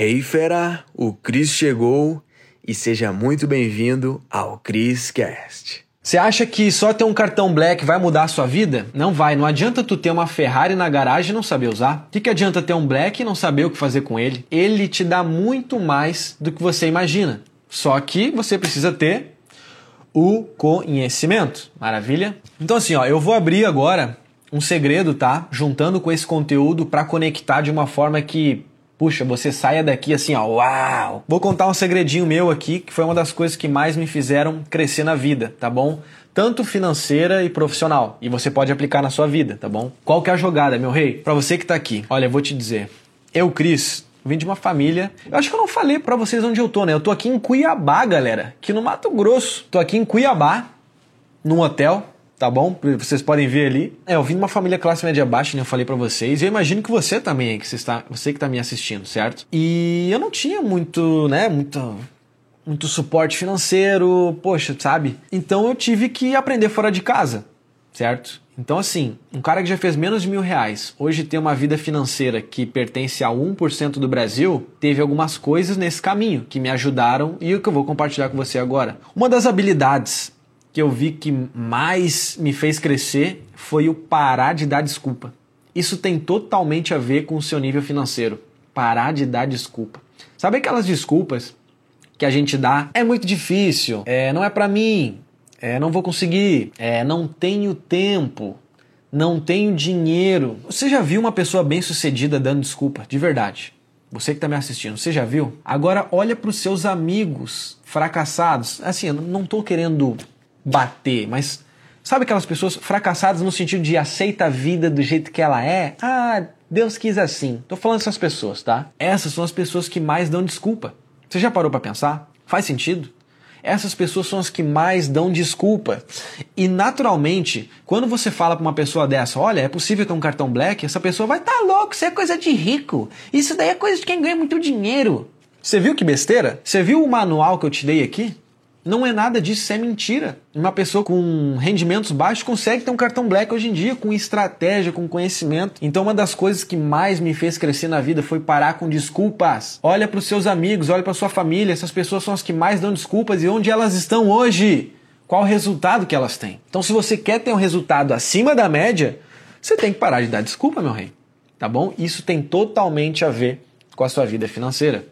Hey fera, o Cris chegou e seja muito bem-vindo ao Chris Cast. Você acha que só ter um cartão black vai mudar a sua vida? Não vai. Não adianta tu ter uma Ferrari na garagem e não saber usar. O que, que adianta ter um black e não saber o que fazer com ele? Ele te dá muito mais do que você imagina. Só que você precisa ter o conhecimento. Maravilha? Então assim, ó, eu vou abrir agora um segredo, tá? Juntando com esse conteúdo para conectar de uma forma que Puxa, você saia daqui assim, ó, uau! Vou contar um segredinho meu aqui, que foi uma das coisas que mais me fizeram crescer na vida, tá bom? Tanto financeira e profissional. E você pode aplicar na sua vida, tá bom? Qual que é a jogada, meu rei? Para você que tá aqui, olha, eu vou te dizer. Eu, Cris, vim de uma família. Eu acho que eu não falei para vocês onde eu tô, né? Eu tô aqui em Cuiabá, galera, aqui no Mato Grosso. Tô aqui em Cuiabá, num hotel tá bom? Vocês podem ver ali. É, eu vim de uma família classe média baixa, né? Eu falei para vocês. Eu imagino que você também, que você, está, você que tá me assistindo, certo? E eu não tinha muito, né, muito, muito suporte financeiro, poxa, sabe? Então eu tive que aprender fora de casa, certo? Então, assim, um cara que já fez menos de mil reais, hoje tem uma vida financeira que pertence a 1% do Brasil, teve algumas coisas nesse caminho que me ajudaram e o que eu vou compartilhar com você agora. Uma das habilidades que eu vi que mais me fez crescer foi o parar de dar desculpa. Isso tem totalmente a ver com o seu nível financeiro. Parar de dar desculpa. Sabe aquelas desculpas que a gente dá? É muito difícil, é, não é para mim, é, não vou conseguir, é, não tenho tempo, não tenho dinheiro. Você já viu uma pessoa bem sucedida dando desculpa? De verdade. Você que está me assistindo, você já viu? Agora olha para os seus amigos fracassados. Assim, eu não estou querendo bater, mas sabe aquelas pessoas fracassadas no sentido de aceita a vida do jeito que ela é? Ah, Deus quis assim. Tô falando dessas pessoas, tá? Essas são as pessoas que mais dão desculpa. Você já parou para pensar? Faz sentido? Essas pessoas são as que mais dão desculpa. E naturalmente, quando você fala para uma pessoa dessa, olha, é possível ter um cartão black, essa pessoa vai estar tá louco, isso é coisa de rico. Isso daí é coisa de quem ganha muito dinheiro. Você viu que besteira? Você viu o manual que eu te dei aqui? Não é nada disso, isso é mentira. Uma pessoa com rendimentos baixos consegue ter um cartão black hoje em dia, com estratégia, com conhecimento. Então, uma das coisas que mais me fez crescer na vida foi parar com desculpas. Olha para os seus amigos, olha para sua família, essas pessoas são as que mais dão desculpas e onde elas estão hoje? Qual o resultado que elas têm? Então, se você quer ter um resultado acima da média, você tem que parar de dar desculpa, meu rei. Tá bom? Isso tem totalmente a ver com a sua vida financeira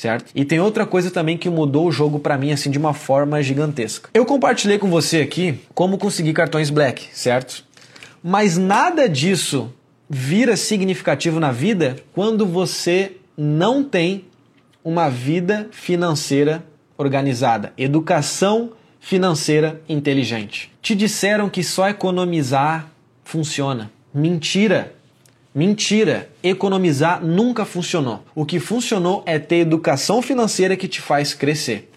certo? E tem outra coisa também que mudou o jogo para mim assim de uma forma gigantesca. Eu compartilhei com você aqui como conseguir cartões Black, certo? Mas nada disso vira significativo na vida quando você não tem uma vida financeira organizada, educação financeira inteligente. Te disseram que só economizar funciona. Mentira! Mentira! Economizar nunca funcionou. O que funcionou é ter educação financeira que te faz crescer.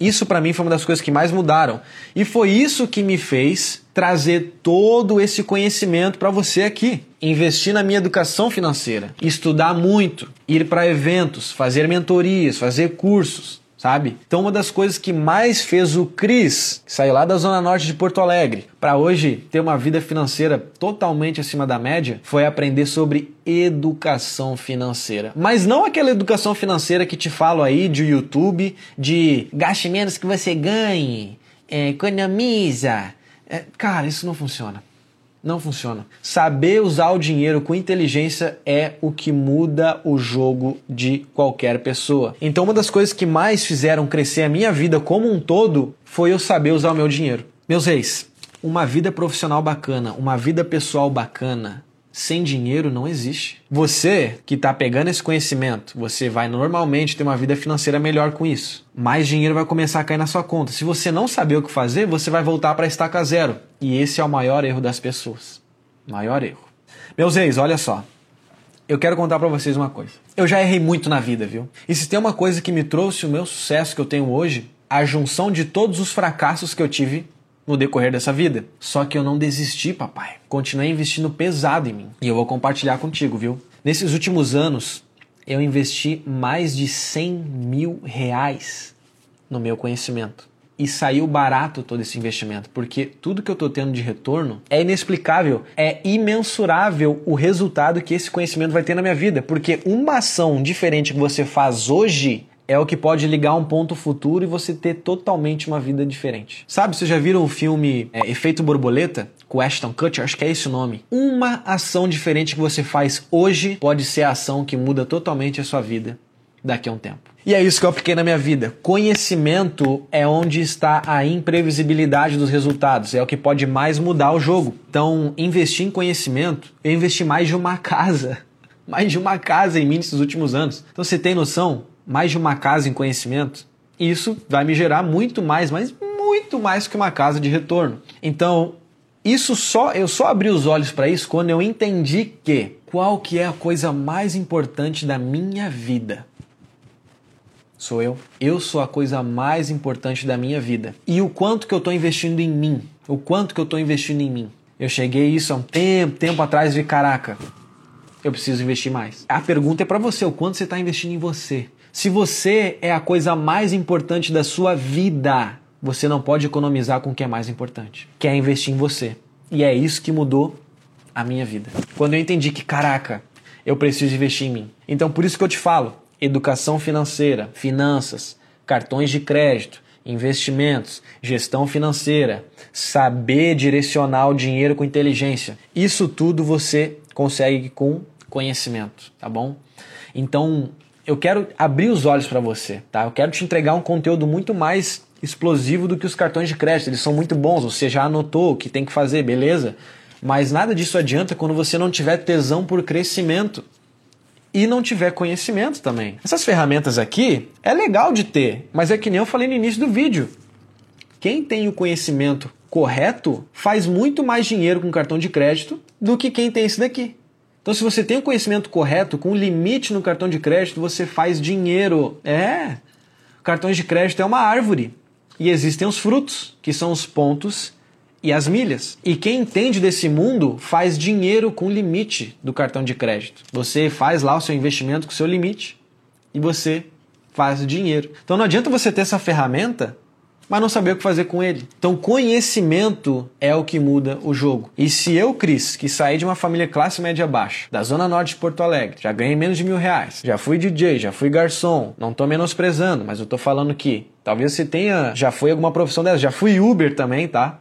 Isso para mim foi uma das coisas que mais mudaram. E foi isso que me fez trazer todo esse conhecimento para você aqui. Investir na minha educação financeira, estudar muito, ir para eventos, fazer mentorias, fazer cursos sabe? Então uma das coisas que mais fez o Cris, saiu lá da zona norte de Porto Alegre, para hoje ter uma vida financeira totalmente acima da média, foi aprender sobre educação financeira. Mas não aquela educação financeira que te falo aí de YouTube, de gaste menos que você ganhe, é, economiza. É, cara, isso não funciona. Não funciona. Saber usar o dinheiro com inteligência é o que muda o jogo de qualquer pessoa. Então, uma das coisas que mais fizeram crescer a minha vida como um todo foi eu saber usar o meu dinheiro. Meus reis, uma vida profissional bacana, uma vida pessoal bacana, sem dinheiro não existe. Você que está pegando esse conhecimento, você vai normalmente ter uma vida financeira melhor com isso. Mais dinheiro vai começar a cair na sua conta. Se você não saber o que fazer, você vai voltar para a estaca zero. E esse é o maior erro das pessoas. Maior erro. Meus ex, olha só. Eu quero contar para vocês uma coisa. Eu já errei muito na vida, viu? E se tem uma coisa que me trouxe o meu sucesso que eu tenho hoje, a junção de todos os fracassos que eu tive no decorrer dessa vida. Só que eu não desisti, papai. Continuei investindo pesado em mim. E eu vou compartilhar contigo, viu? Nesses últimos anos, eu investi mais de 100 mil reais no meu conhecimento. e saiu barato todo esse investimento, porque tudo que eu estou tendo de retorno é inexplicável, é imensurável o resultado que esse conhecimento vai ter na minha vida, porque uma ação diferente que você faz hoje é o que pode ligar um ponto futuro e você ter totalmente uma vida diferente. Sabe, vocês já viram o filme é, Efeito Borboleta? Com Ashton Kutcher, acho que é esse o nome. Uma ação diferente que você faz hoje pode ser a ação que muda totalmente a sua vida daqui a um tempo. E é isso que eu apliquei na minha vida. Conhecimento é onde está a imprevisibilidade dos resultados, é o que pode mais mudar o jogo. Então, investir em conhecimento, eu investi mais de uma casa, mais de uma casa em mim nesses últimos anos. Então, você tem noção? Mais de uma casa em conhecimento, isso vai me gerar muito mais, mas muito mais que uma casa de retorno. Então, isso só eu só abri os olhos para isso quando eu entendi que qual que é a coisa mais importante da minha vida sou eu. Eu sou a coisa mais importante da minha vida. E o quanto que eu estou investindo em mim? O quanto que eu estou investindo em mim? Eu cheguei isso há um tempo, tempo atrás e vi, caraca, eu preciso investir mais. A pergunta é para você, o quanto você está investindo em você? Se você é a coisa mais importante da sua vida, você não pode economizar com o que é mais importante, que é investir em você. E é isso que mudou a minha vida. Quando eu entendi que, caraca, eu preciso investir em mim. Então, por isso que eu te falo, educação financeira, finanças, cartões de crédito, investimentos, gestão financeira, saber direcionar o dinheiro com inteligência. Isso tudo você consegue com conhecimento, tá bom? Então, eu quero abrir os olhos para você, tá? Eu quero te entregar um conteúdo muito mais explosivo do que os cartões de crédito. Eles são muito bons, você já anotou o que tem que fazer, beleza? Mas nada disso adianta quando você não tiver tesão por crescimento e não tiver conhecimento também. Essas ferramentas aqui é legal de ter, mas é que nem eu falei no início do vídeo. Quem tem o conhecimento correto faz muito mais dinheiro com cartão de crédito do que quem tem esse daqui. Então, se você tem o conhecimento correto, com limite no cartão de crédito, você faz dinheiro. É. Cartões de crédito é uma árvore. E existem os frutos, que são os pontos e as milhas. E quem entende desse mundo faz dinheiro com limite do cartão de crédito. Você faz lá o seu investimento com o seu limite e você faz dinheiro. Então não adianta você ter essa ferramenta, mas não saber o que fazer com ele. Então conhecimento é o que muda o jogo. E se eu, Cris, que saí de uma família classe média baixa, da zona norte de Porto Alegre, já ganhei menos de mil reais, já fui DJ, já fui garçom, não tô menosprezando, mas eu tô falando que talvez você tenha, já foi alguma profissão dessa, já fui Uber também, tá?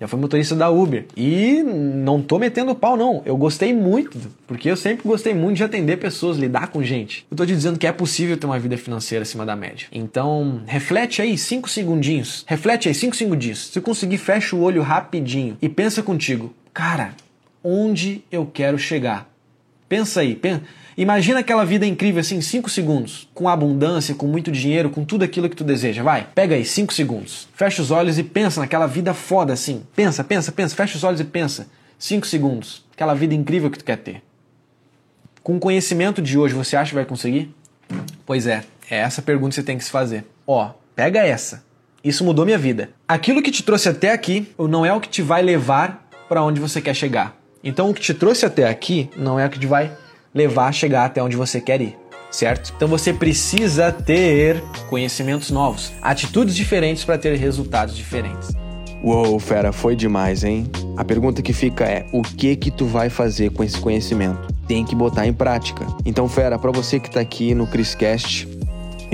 Já fui motorista da Uber. E não tô metendo pau, não. Eu gostei muito, porque eu sempre gostei muito de atender pessoas, lidar com gente. Eu tô te dizendo que é possível ter uma vida financeira acima da média. Então, reflete aí cinco segundinhos. Reflete aí cinco segundinhos. Se conseguir, fecha o olho rapidinho e pensa contigo. Cara, onde eu quero chegar? Pensa aí, pensa. Imagina aquela vida incrível assim, 5 segundos, com abundância, com muito dinheiro, com tudo aquilo que tu deseja. Vai, pega aí 5 segundos. Fecha os olhos e pensa naquela vida foda assim. Pensa, pensa, pensa, fecha os olhos e pensa. 5 segundos. Aquela vida incrível que tu quer ter. Com o conhecimento de hoje, você acha que vai conseguir? Pois é, é essa pergunta que você tem que se fazer. Ó, pega essa. Isso mudou minha vida. Aquilo que te trouxe até aqui não é o que te vai levar para onde você quer chegar. Então, o que te trouxe até aqui não é o que te vai levar a chegar até onde você quer ir, certo? Então você precisa ter conhecimentos novos, atitudes diferentes para ter resultados diferentes. Uou, fera, foi demais, hein? A pergunta que fica é: o que que tu vai fazer com esse conhecimento? Tem que botar em prática. Então, fera, para você que está aqui no Criscast,